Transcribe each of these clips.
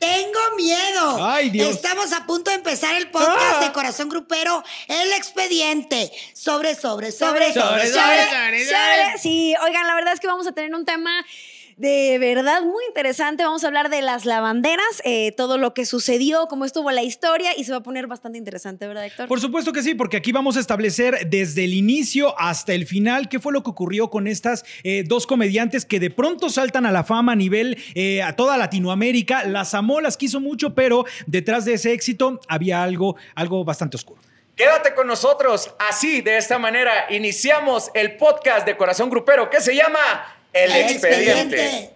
Tengo miedo. Ay, Dios. Estamos a punto de empezar el podcast Ah. de Corazón Grupero, El Expediente. Sobre, sobre, sobre, Sobre, sobre, sobre, sobre. sobre. Sobre- Sí, oigan, la verdad es que vamos a tener un tema de verdad muy interesante. Vamos a hablar de las lavanderas, eh, todo lo que sucedió, cómo estuvo la historia y se va a poner bastante interesante, ¿verdad, Héctor? Por supuesto que sí, porque aquí vamos a establecer desde el inicio hasta el final qué fue lo que ocurrió con estas eh, dos comediantes que de pronto saltan a la fama a nivel eh, a toda Latinoamérica. Las amó, las quiso mucho, pero detrás de ese éxito había algo, algo bastante oscuro. Quédate con nosotros. Así, de esta manera, iniciamos el podcast de Corazón Grupero que se llama El, El Expediente.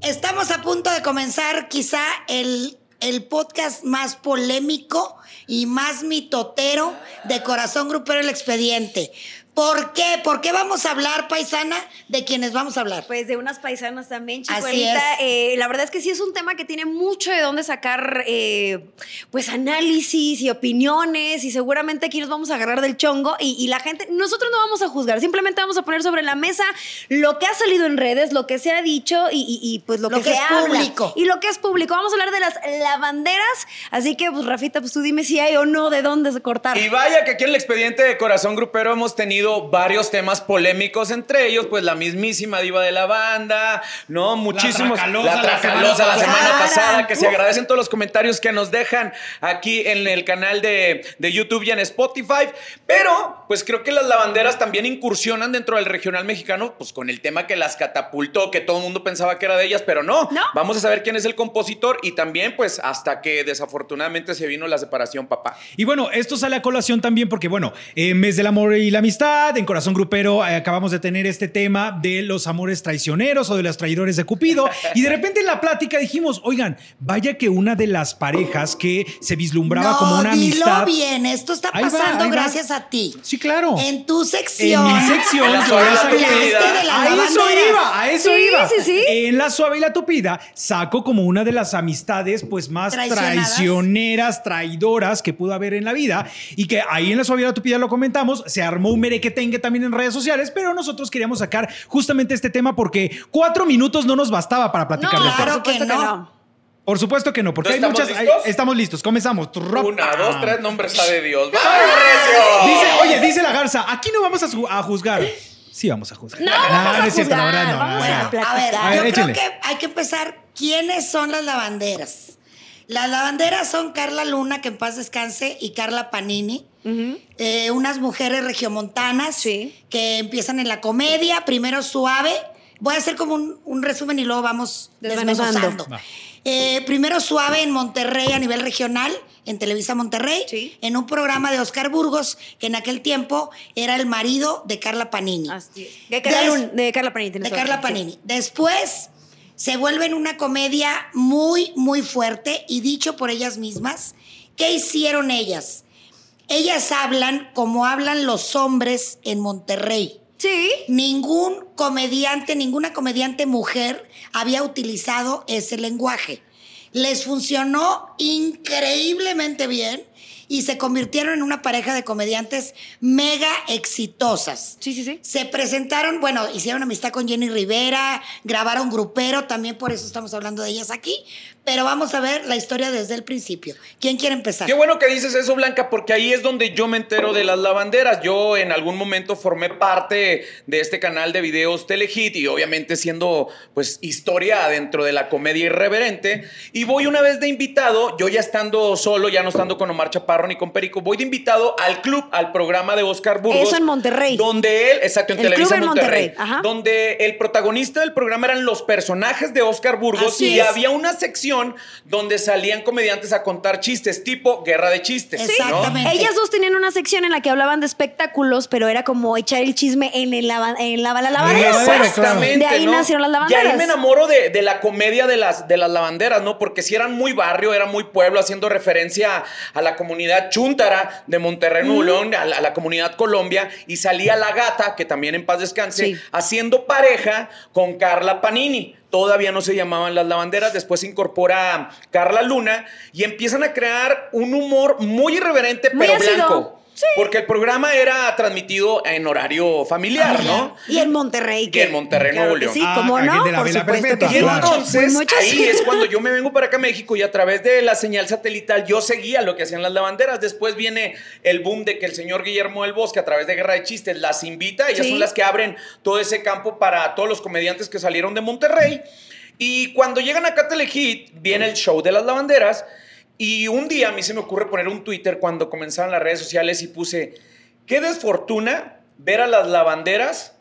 Estamos a punto de comenzar quizá el, el podcast más polémico y más mitotero de Corazón Grupero El Expediente. ¿Por qué? ¿Por qué vamos a hablar, paisana, de quienes vamos a hablar? Pues de unas paisanas también, chicuelita. Eh, la verdad es que sí es un tema que tiene mucho de dónde sacar eh, pues análisis y opiniones y seguramente aquí nos vamos a agarrar del chongo y, y la gente, nosotros no vamos a juzgar, simplemente vamos a poner sobre la mesa lo que ha salido en redes, lo que se ha dicho y, y- y, pues lo, Lo que, que se es habla. público. Y lo que es público. Vamos a hablar de las lavanderas, así que pues Rafita, pues tú dime si hay o no de dónde se cortar. Y vaya que aquí en el expediente de Corazón Grupero hemos tenido varios temas polémicos, entre ellos, pues la mismísima diva de la banda, ¿no? Muchísimos. La la tracalosa la semana semana pasada. que se agradecen todos los comentarios que nos dejan aquí en el canal de, de YouTube y en Spotify. Pero, pues creo que las lavanderas también incursionan dentro del regional mexicano, pues con el tema que las catapultó, que todo el mundo pensaba que era de ellas, pero no. ¿No? Vamos a saber quién es el compositor y también, pues, hasta que desafortunadamente se vino la separación, papá. Y bueno, esto sale a colación también porque, bueno, en mes del amor y la amistad, en Corazón Grupero eh, acabamos de tener este tema de los amores traicioneros o de los traidores de Cupido. Y de repente en la plática dijimos, oigan, vaya que una de las parejas que se vislumbraba no, como una dilo amistad. bien, esto está Ahí pasando va. gracias a ti. Sí, claro. En tu sección. En mi sección, La yo la a eso iba, a eso Sí, iba. sí, sí. En la suave y la tupida saco como una de las amistades pues más traicioneras, traidoras que pudo haber en la vida y que ahí en la suave y la tupida lo comentamos, se armó un merequetengue también en redes sociales, pero nosotros queríamos sacar justamente este tema porque cuatro minutos no nos bastaba para platicar no, tema. claro por supuesto que no. Por supuesto que no, porque ¿No hay estamos muchas... hay- listos? estamos listos, comenzamos. Una, dos, tres, nombres de Dios. ¡Vamos, Dice, Recio! oye, dice la garza, aquí no vamos a, ju- a juzgar. Sí, vamos a juzgar. No, vamos a es cierto, la juzgar, verdad, no, vamos no, a no. platicar. A ver, A ver, yo échale. creo que hay que empezar. ¿Quiénes son las lavanderas? Las lavanderas son Carla Luna, que en paz descanse, y Carla Panini. Eh, unas mujeres regiomontanas Sí. que empiezan en la comedia, primero suave. Voy a hacer como un, un resumen y luego vamos Desmenuzando. Eh, primero suave en Monterrey a nivel regional, en Televisa Monterrey, Sí. en un programa de Oscar Burgos, que en aquel tiempo era el marido de Carla Panini. Así es. De Carla, Des- Lun- de Carla Panini. de Carla sí. Panini. Después se vuelve en una comedia muy, muy fuerte y dicho por ellas mismas, ¿qué hicieron ellas? Ellas hablan como hablan los hombres en Monterrey. Sí. Ningún comediante, ninguna comediante mujer había utilizado ese lenguaje. Les funcionó increíblemente bien y se convirtieron en una pareja de comediantes mega exitosas. Sí, sí, sí. Se presentaron, bueno, hicieron amistad con Jenny Rivera, grabaron grupero, también por eso estamos hablando de ellas aquí, pero vamos a ver la historia desde el principio. ¿Quién quiere empezar? Qué bueno que dices eso, Blanca, porque ahí es donde yo me entero de las lavanderas. Yo en algún momento formé parte de este canal de videos Telehit y obviamente siendo pues historia dentro de la comedia irreverente. Y voy una vez de invitado, yo ya estando solo, ya no estando con Omar Chaparro ni con Perico, voy de invitado al club, al programa de Oscar Burgos. Eso en Monterrey. Donde él, exacto, en El Televisa club en Monterrey. Monterrey, ajá. Donde el protagonista del programa eran los personajes de Oscar Burgos Así y es. había una sección donde salían comediantes a contar chistes, tipo guerra de chistes. Sí. ¿no? Exactamente. Ellas dos tenían una sección en la que hablaban de espectáculos, pero era como echar el chisme en el lava, en la, la lavadera. lavadera, pues. Exactamente. De ahí ¿no? nacieron las Y lavanderas. ahí me enamoro de, de la comedia de las, de las lavanderas, ¿no? Porque si eran muy barrio, era muy pueblo, haciendo referencia a la comunidad chuntara de Monterrey, Nuevo León, a la, a la comunidad Colombia, y salía la gata, que también en paz descanse, Sí. haciendo pareja con Carla Panini. Todavía no se llamaban las lavanderas, después se incorpora Carla Luna y empiezan a crear un humor muy irreverente, Muy pero ácido. blanco. Porque el programa era transmitido en horario familiar, ¿no? Y en Monterrey. Que en Monterrey, claro Nuevo León. Sí, Ah, ¿cómo aquel no? de la Por supuesto Y claro. entonces, Muchas- ahí es cuando yo me vengo para acá a México y a través de la señal satelital yo seguía lo que hacían las lavanderas. Después viene el boom de que el señor Guillermo del Bosque, a través de Guerra de Chistes, las invita. Ellas Sí. son las que abren todo ese campo para todos los comediantes que salieron de Monterrey. Y cuando llegan acá a Telehit, viene el show de las lavanderas. Y un día a mí se me ocurre poner un Twitter cuando comenzaron las redes sociales y puse, qué desfortuna ver a las lavanderas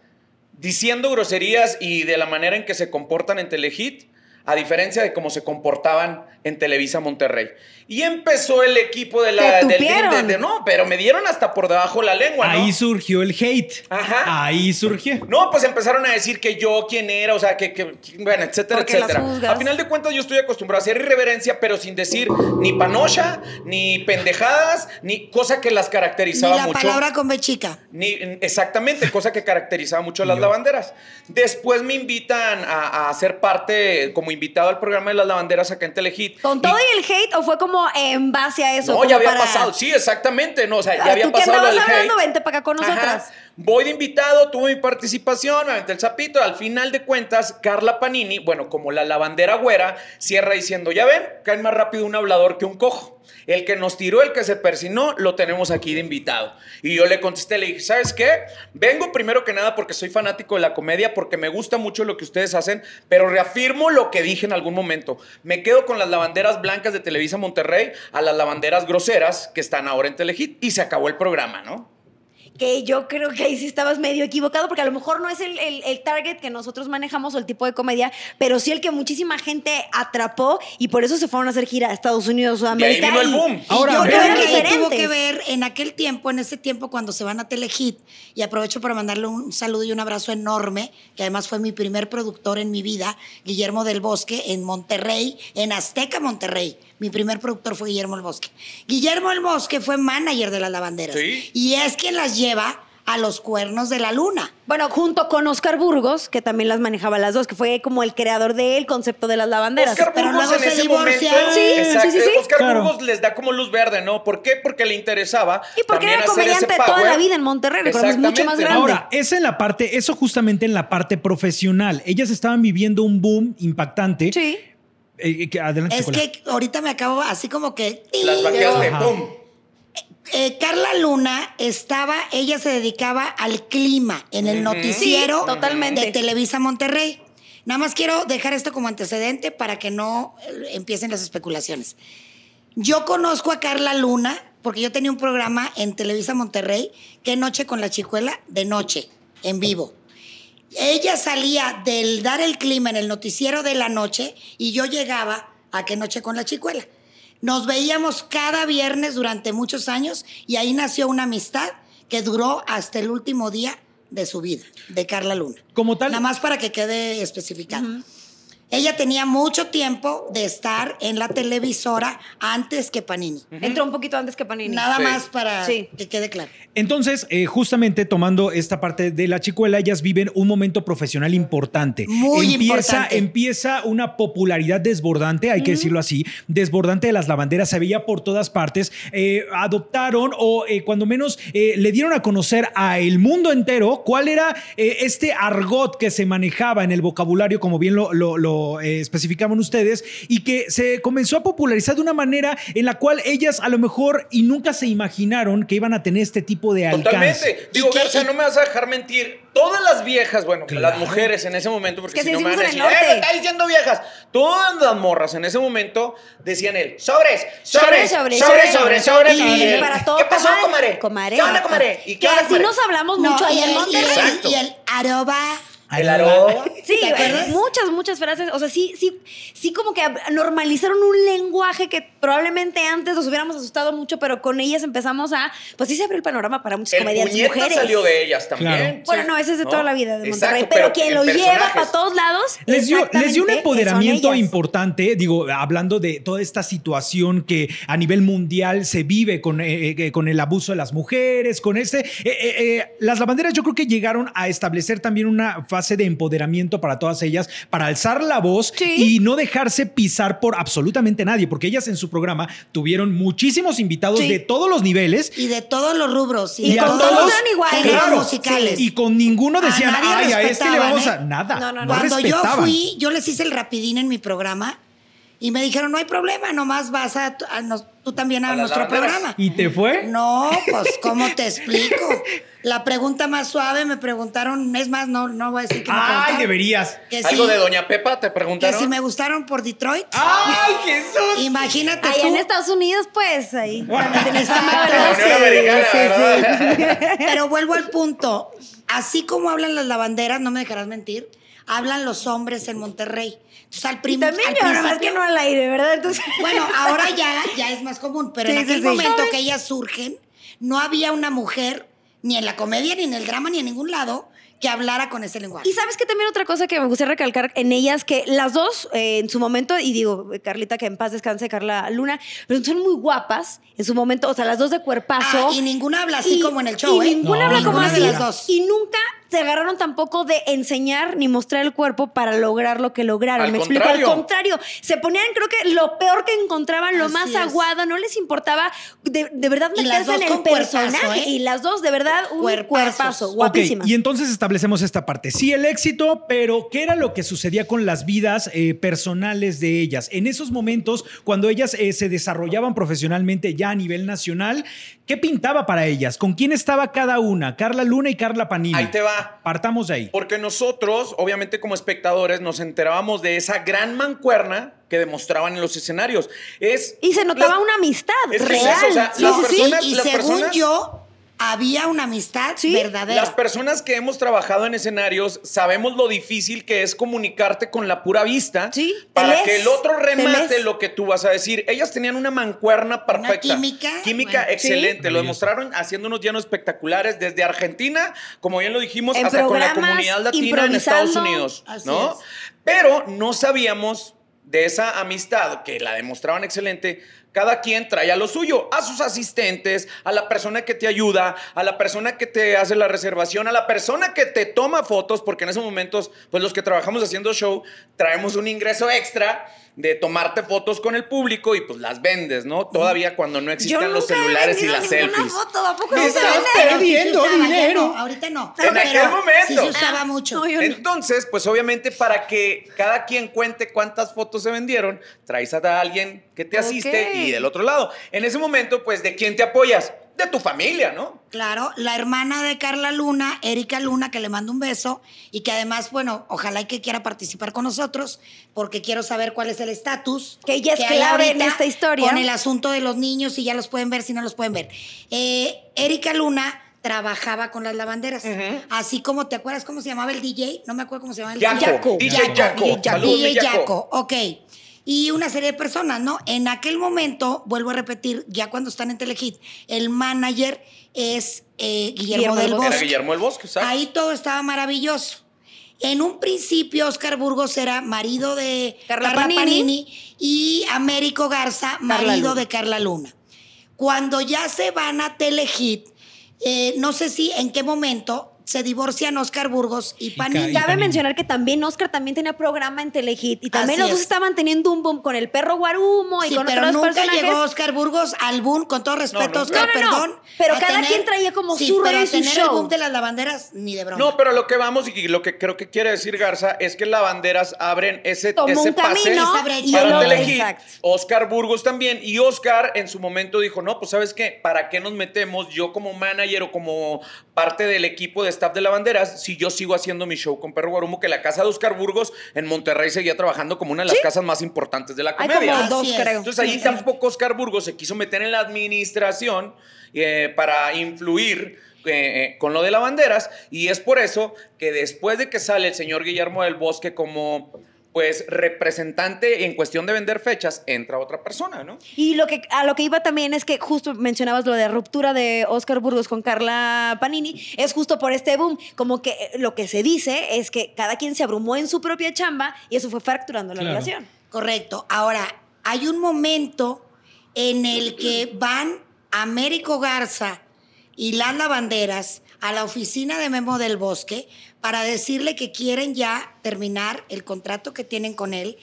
diciendo groserías y de la manera en que se comportan en Telehit, a diferencia de cómo se comportaban en Televisa Monterrey. Y empezó el equipo de la... Te del- de- de- no, pero me dieron hasta por debajo la lengua, ¿no? Ahí surgió el hate. Ajá. Ahí surgió. No, pues empezaron a decir que yo quién era, o sea, que, que- bueno, etcétera, Porque etcétera. A final de cuentas, yo estoy acostumbrado a hacer irreverencia, pero sin decir ni panocha, ni pendejadas, ni cosa que las Ni caracterizaba la mucho. palabra con B chica. Ni, exactamente, cosa que caracterizaba mucho a las lavanderas. Después me invitan a, a ser parte, como invitado al programa de las lavanderas acá en Telehit. ¿Con todo y el hate o fue como en base a eso? no, ya había para- pasado, sí, exactamente, no, o sea, ya había ¿tú qué pasado lo andabas del hablando? hate. Vente para acá con Ajá. Voy de invitado, tuve mi participación, me aventé el zapito. Al final de cuentas, Carla Panini, bueno, como la lavandera güera, cierra diciendo: Ya ven, cae más rápido un hablador que un cojo. El que nos tiró, el que se persinó, lo tenemos aquí de invitado. Y yo le contesté, le dije: ¿Sabes qué? Vengo primero que nada porque soy fanático de la comedia, porque me gusta mucho lo que ustedes hacen, pero reafirmo lo que dije en algún momento. Me quedo con las lavanderas blancas de Televisa Monterrey a las lavanderas groseras que están ahora en Telehit y se acabó el programa, ¿no? Que yo creo que ahí sí estabas medio equivocado, porque a lo mejor no es el, el- el target que nosotros manejamos o el tipo de comedia, pero sí el que muchísima gente atrapó y por eso se fueron a hacer gira a Estados Unidos, Sudamérica. vino el boom. Ahora, yo creo que ahí tuvo que ver en aquel tiempo, en ese tiempo cuando se van a Telehit, y aprovecho para mandarle un saludo y un abrazo enorme, que además fue mi primer productor en mi vida, Guillermo del Bosque, en Monterrey, en Azteca, Monterrey. Mi primer productor fue Guillermo del Bosque. Guillermo del Bosque fue manager de las lavanderas. Sí. Y es quien las lleva a los cuernos de la luna. Bueno, junto con Oscar Burgos, que también las manejaba las dos, que fue como el creador del concepto de las lavanderas. Oscar pero Burgos luego en se momento. Sí, sí, sí, sí. Oscar Claro. Burgos les da como luz verde, ¿no? ¿Por qué? Porque le interesaba. Y porque también era comediante toda la vida en Monterrey, recordemos, mucho más grande. Ahora, esa en la parte, eso justamente en la parte profesional. Ellas estaban viviendo un boom impactante. Sí. Eh, que- adelante, Es Chocolate. que ahorita me acabo así como que... Las vaqueaste. ¡pum! Eh, Carla Luna estaba, ella se dedicaba al clima en el noticiero Sí, totalmente. de Televisa Monterrey. Nada más quiero dejar esto como antecedente para que no eh, empiecen las especulaciones. Yo conozco a Carla Luna porque yo tenía un programa en Televisa Monterrey, que Noche con la Chicuela, de noche, en vivo. Ella salía del dar el clima en el noticiero de la noche y yo llegaba a que noche con la chicuela. Nos veíamos cada viernes durante muchos años y ahí nació una amistad que duró hasta el último día de su vida, de Carla Luna. Como tal- Nada más para que quede especificado. Ella tenía mucho tiempo de estar en la televisora antes que Panini. Entró un poquito antes que Panini. Nada Sí. más para Sí. que quede claro. Entonces, eh, justamente tomando esta parte de la chicuela, ellas viven un momento profesional importante. Muy empieza, importante. Empieza una popularidad desbordante, hay que decirlo así, desbordante de las lavanderas, se veía por todas partes. Eh, adoptaron o eh, cuando menos eh, le dieron a conocer a el mundo entero cuál era eh, este argot que se manejaba en el vocabulario, como bien lo, lo- lo, eh, especificaban ustedes, y que se comenzó a popularizar de una manera en la cual ellas a lo mejor y nunca se imaginaron que iban a tener este tipo de alcance. Totalmente. Digo, Garza, no me vas a dejar mentir. Todas las viejas, bueno, Claro. las mujeres en ese momento, porque Es que si no me van a decir, ¡eh, me norte". está diciendo viejas! Todas las morras en ese momento decían él, sobres, sobres, Sobre, sobres, sobre, sobres, sobres. Y Y- para todo, ¿Qué pasó, comadre? comadre? ¿Qué onda, comadre? ¿Y qué Que onda, así comadre? nos hablamos mucho ahí y en el, y Monterrey. el- y el arroba. El arroba. Sí, muchas, muchas frases. O sea, sí, sí, sí, como que normalizaron un lenguaje que probablemente antes nos hubiéramos asustado mucho, pero con ellas empezamos a. Pues sí se abrió el panorama para muchas El comediantes mujeres. salió de ellas también. Claro. Bueno, no, ese es de toda la vida de Monterrey. Exacto, pero, quien en lo lleva para todos lados. Les dio, les dio un empoderamiento importante, digo, hablando de toda esta situación que a nivel mundial se vive con, eh, eh, con el abuso de las mujeres, con este... eh, eh, eh, las lavanderas yo creo que llegaron a establecer también una, fase de empoderamiento para todas ellas, para alzar la voz Sí. y no dejarse pisar por absolutamente nadie, porque ellas en su programa tuvieron muchísimos invitados Sí. de todos los niveles Y de todos los rubros. Y, Y de a todos eran iguales. Claro. musicales. y con ninguno A decían, nadie ay, a este le vamos a. ¿eh? Nada. No, no, no. Cuando yo fui, yo les hice el rapidín en mi programa y me dijeron, no hay problema, nomás vas a, a nos- tú también a, ¿A las nuestro programa. ¿Y te fue? No, pues, ¿cómo te explico? La pregunta más suave me preguntaron, es más, no, no voy a decir que me Ay, deberías. Que ¿Algo de Doña Pepa te que preguntaron? si me gustaron por Detroit. ¡Ay, Jesús! Imagínate tú. en Estados Unidos, pues, ahí. Pero vuelvo al punto. Así como hablan las lavanderas, no me dejarás mentir, hablan los hombres en Monterrey. Entonces, al, Y prim- también al yo, más que no al aire, ¿verdad? Entonces, Bueno, ahora ya, ya es más común, pero en Sí, aquel sí. momento que ellas surgen, no había una mujer, ni en la comedia, ni en el drama, ni en ningún lado, que hablara con ese lenguaje. Y sabes que también otra cosa que me gustaría recalcar en ellas, que las dos eh, en su momento, y digo, Carlita, que en paz descanse, Carla Luna, pero son muy guapas en su momento, o sea, las dos de cuerpazo. Ah, y ninguna habla así Y- como en el show, y ¿eh? ninguna No, habla como así. las dos. Y nunca se agarraron tampoco de enseñar ni mostrar el cuerpo para lograr lo que lograron. Al Me explico. contrario. Al contrario, se ponían, creo que lo peor que encontraban, lo Así más es. aguado, no les importaba de, de verdad meterse en el cuerpazo, personaje. ¿eh? Y las dos, de verdad, un Cuerpazos. cuerpazo, Ok, guapísimas. y entonces establecemos esta parte. Sí, el éxito, pero ¿qué era lo que sucedía con las vidas eh, personales de ellas? En esos momentos, cuando ellas eh, se desarrollaban profesionalmente ya a nivel nacional, ¿qué pintaba para ellas? ¿Con quién estaba cada una? Carla Luna y Carla Panini. Ahí te va. Partamos de ahí. Porque nosotros, obviamente como espectadores, nos enterábamos de esa gran mancuerna que demostraban en los escenarios. Es, Y se notaba una amistad Es real. eso, o sea, Sí, las sí, sí. personas- y las según personas- yo, había una amistad Sí. verdadera. Las personas que hemos trabajado en escenarios sabemos lo difícil que es comunicarte con la pura vista Sí, para lees, que el otro te remate lo que tú vas a decir. Ellas tenían una mancuerna perfecta. química, Química bueno, excelente. sí. Lo demostraron haciendo unos llenos espectaculares desde Argentina, como bien lo dijimos, En hasta con la comunidad latina en Estados. Unidos. ¿no? es. Pero no sabíamos de esa amistad que la demostraban excelente. Cada quien trae a lo suyo, a sus asistentes, a la persona que te ayuda, a la persona que te hace la reservación, a la persona que te toma fotos, porque en esos momentos, pues los que trabajamos haciendo show, traemos un ingreso extra de tomarte fotos con el público y pues las vendes, ¿no? Todavía cuando no existían los nunca he celulares y las selfies. foto, ¿a poco Me no se estás perdiendo dinero. no, ahorita no. En Pero aquel momento. Sí se usaba mucho. no, yo no. Entonces, pues obviamente para que cada quien cuente cuántas fotos se vendieron, traes a alguien que te asiste y del otro lado. En ese momento, pues, ¿de quién te apoyas? De tu familia, ¿no? Claro, la hermana de Carla Luna, Erika Luna, que le mando un beso y que además, bueno, ojalá y que quiera participar con nosotros, porque quiero saber cuál es el estatus. Que ella es hay clave en esta historia. Con el asunto de los niños, si ya los pueden ver, si no los pueden ver. Eh, Erika Luna trabajaba con las lavanderas. Así como, ¿te acuerdas cómo se llamaba el DJ? No me acuerdo cómo se llamaba el Yaco, DJ. DJ Yaco. DJ mi DJ Yaco. Yaco, ok. Y una serie de personas, ¿no? En aquel momento, vuelvo a repetir, ya cuando están en Telehit, el manager es eh, Guillermo, Guillermo del Bosque. Era Guillermo el Bosque, ¿sabes? Ahí todo estaba maravilloso. En un principio, Oscar Burgos era marido de Carla Carla, Panini. Panini. y Américo Garza, marido de Carla Luna. Cuando ya se van a Telehit, eh, no sé si en qué momento se divorcian Oscar Burgos y Panini. y Cabe Panini. mencionar que también Oscar también tenía programa en Telehit y también Así los dos es. estaban teniendo un boom con el perro Guarumo y Sí, con pero otros nunca personajes. llegó Oscar Burgos al boom, con todo respeto, nunca. Oscar, No, no, no. perdón. Pero cada quien traía como sí, su pero y su tener el boom de las lavanderas, ni de broma. No, pero lo que vamos y lo que creo que quiere decir Garza es que lavanderas abren ese, Como ese un pase camino y para Telehit. Oscar Burgos también. Y Oscar en su momento dijo, no, pues sabes qué, ¿para qué nos metemos yo como manager o como parte del equipo de staff de lavanderas si yo sigo haciendo mi show con Perro Guarumo? Que la casa de Oscar Burgos en Monterrey seguía trabajando como una de las casas más importantes de la Hay comedia. como Así dos, creo. Entonces ahí tampoco Oscar Burgos se quiso meter en la administración eh, para influir eh, eh, con lo de lavanderas y es por eso que después de que sale el señor Guillermo del Bosque como pues representante en cuestión de vender fechas, entra otra persona, ¿no? Y lo que, a lo que iba también es que justo mencionabas lo de ruptura de Oscar Burgos con Carla Panini, es justo por este boom, como que eh, lo que se dice es que cada quien se abrumó en su propia chamba y eso fue fracturando la Claro. relación. Correcto. Ahora, hay un momento en el que van Américo Garza y las lavanderas a la oficina de Memo del Bosque para decirle que quieren ya terminar el contrato que tienen con él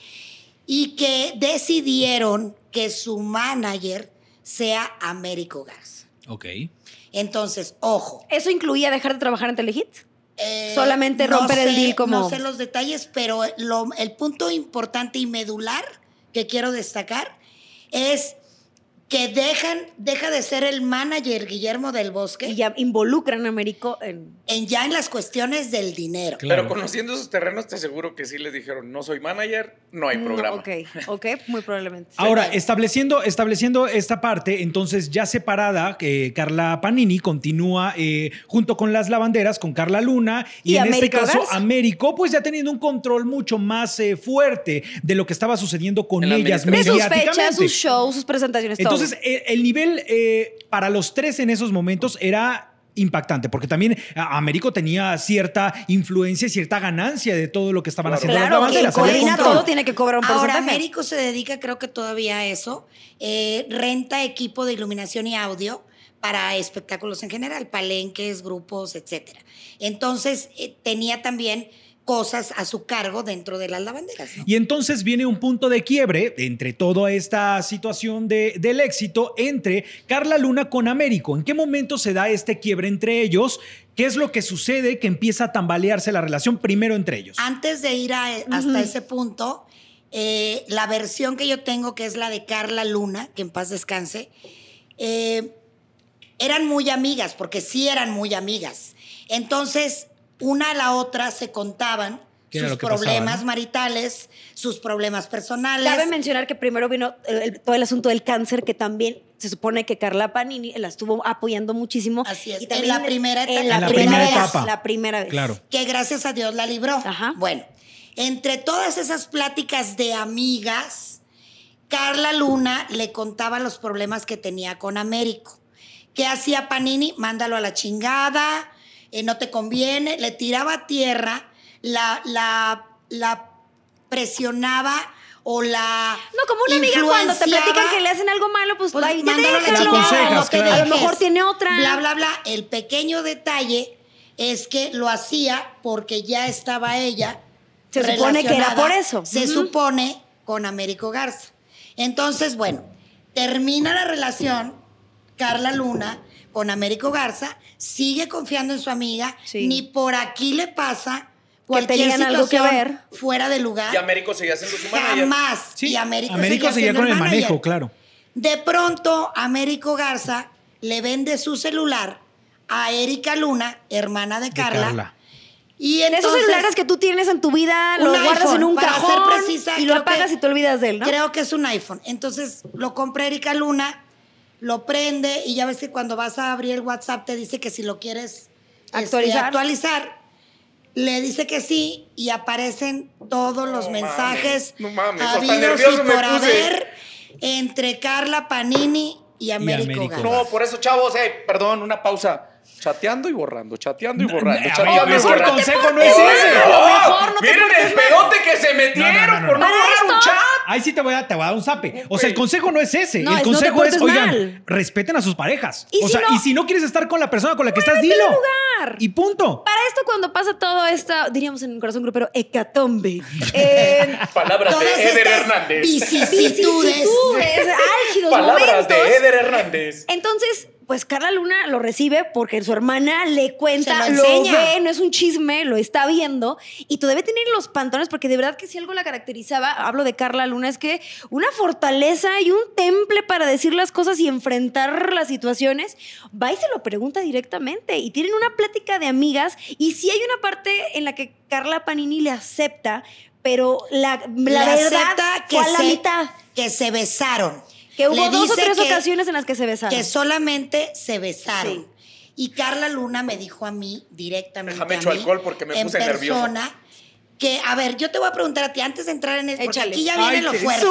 y que decidieron que su manager sea Américo Garza. Ok. Entonces, ojo. ¿Eso incluía dejar de trabajar en Telehit? eh, Solamente romper el sé- deal como- No sé los detalles, pero lo- el punto importante y medular que quiero destacar es que dejan, deja de ser el manager Guillermo del Bosque Y ya involucran a Américo en... en ya en las cuestiones del dinero. Claro. Pero conociendo esos terrenos, te aseguro que sí les dijeron, no soy manager, no hay programa. No, ok, ok, muy probablemente. Ahora, estableciendo, estableciendo esta parte, entonces ya separada, que Carla Panini continúa eh, junto con las lavanderas, con Carla Luna, y, Y en este caso Garza. Américo, pues ya teniendo un control mucho más eh, fuerte de lo que estaba sucediendo con En la ellas sus fechas, sus shows, sus presentaciones, todo. Entonces, eh, el nivel eh, para los tres en esos momentos era impactante, porque también a- Américo tenía cierta influencia, cierta ganancia de todo lo que estaban Claro. haciendo las Claro, había coordina control. todo tiene que cobrar un Ahora, porcentaje. Américo se dedica, creo que todavía a eso. eh, renta equipo de iluminación y audio para espectáculos en general, palenques, grupos, etcétera. Entonces, eh, tenía también cosas a su cargo dentro de las lavanderas. ¿no? Y entonces viene un punto de quiebre entre toda esta situación de- del éxito entre Carla Luna con Américo. ¿En qué momento se da este quiebre entre ellos? ¿Qué es lo que sucede que empieza a tambalearse la relación primero entre ellos? Antes de ir a- hasta ese punto, eh, la versión que yo tengo, que es la de Carla Luna, que en paz descanse, eh, eran muy amigas, porque sí eran muy amigas. Entonces, una a la otra se contaban ¿Qué era sus pasaba, problemas no? maritales, sus problemas personales. Cabe mencionar que primero vino el- el- todo el asunto del cáncer, que también se supone que Carla Panini la estuvo apoyando muchísimo. Así es, Y en también la primera etapa. En la, En la primera, primera vez. etapa. La primera vez. Claro. que gracias a Dios la libró. Ajá. Bueno, entre todas esas pláticas de amigas, Carla Luna le contaba los problemas que tenía con Américo. ¿Qué hacía Panini? Mándalo a la chingada, eh, no te conviene. Le tiraba a tierra, la, la, la presionaba o la. No, como una amiga cuando te platican que le hacen algo malo, pues, Pues déjalo. no te claro. A lo mejor tiene otra. Bla, bla, bla. El pequeño detalle es que lo hacía porque ya estaba ella. Se supone que era por eso. Se supone con Américo Garza. Entonces, bueno, termina la relación Carla Luna con Américo Garza, sigue confiando en su amiga, Sí. ni por aquí le pasa cualquier tenían algo que situación ver. fuera de lugar. Y Américo seguía siendo su manager. Jamás. Sí, y Américo, Américo seguía con el manager. manejo, claro. De pronto, Américo Garza le vende su celular a Erika Luna, hermana de De Carla. Y En esos celulares que tú tienes en tu vida, lo guardas iPhone, en un cajón precisa, y lo apagas que- y te olvidas de él, ¿no? Creo que es un iPhone. Entonces lo compra Erika Luna, lo prende y ya ves que cuando vas a abrir el WhatsApp te dice que si lo quieres este, Actualizar. actualizar, le dice que sí y aparecen todos los No mensajes mames, no hasta habidos y por haber entre Carla Panini y Américo, Garza. No, por eso, chavos, eh, perdón, una pausa. Chateando y borrando, chateando y borrando, a chateando ver, y eso el borrando. consejo no es ¡Oh, ese. no! Mejor, no te Miren el pedote que se metieron No, no, no, no. por no borrar un chat. Ahí sí te voy a, te voy a dar un zape. O sea, el consejo no es ese. No, el es no te consejo es, portes oigan, mal. respeten a sus parejas. Y o si sea, no- y si no quieres estar con la persona con la que estás, Muévete dilo. lugar. Y punto. Para esto, cuando pasa todo esto, diríamos en el corazón grupero, hecatombe. Eh, Palabras Todas de Eder estas Hernández. vicisitudes. vicisitudes, álgidos Palabras momentos. de Eder Hernández. Entonces, pues Carla Luna lo recibe porque su hermana le cuenta, lo ve, no es un chisme, lo está viendo y tú debe tener los pantalones porque de verdad que si algo la caracterizaba, hablo de Carla Luna, es que una fortaleza y un temple para decir las cosas y enfrentar las situaciones, va y se lo pregunta directamente y tienen una plática de amigas y sí hay una parte en la que Carla Panini le acepta, pero la, verdad acepta que fue a la se, mitad. que se besaron. Que hubo Le dos o tres que- ocasiones en las que se besaron. que solamente se besaron. Sí. Y Carla Luna me dijo a mí directamente. Déjame a mí, alcohol porque me en puse nervioso. Que, a ver, yo te voy a preguntar a ti antes de entrar en esto, porque aquí ya viene Ay, lo Jesús, fuerte.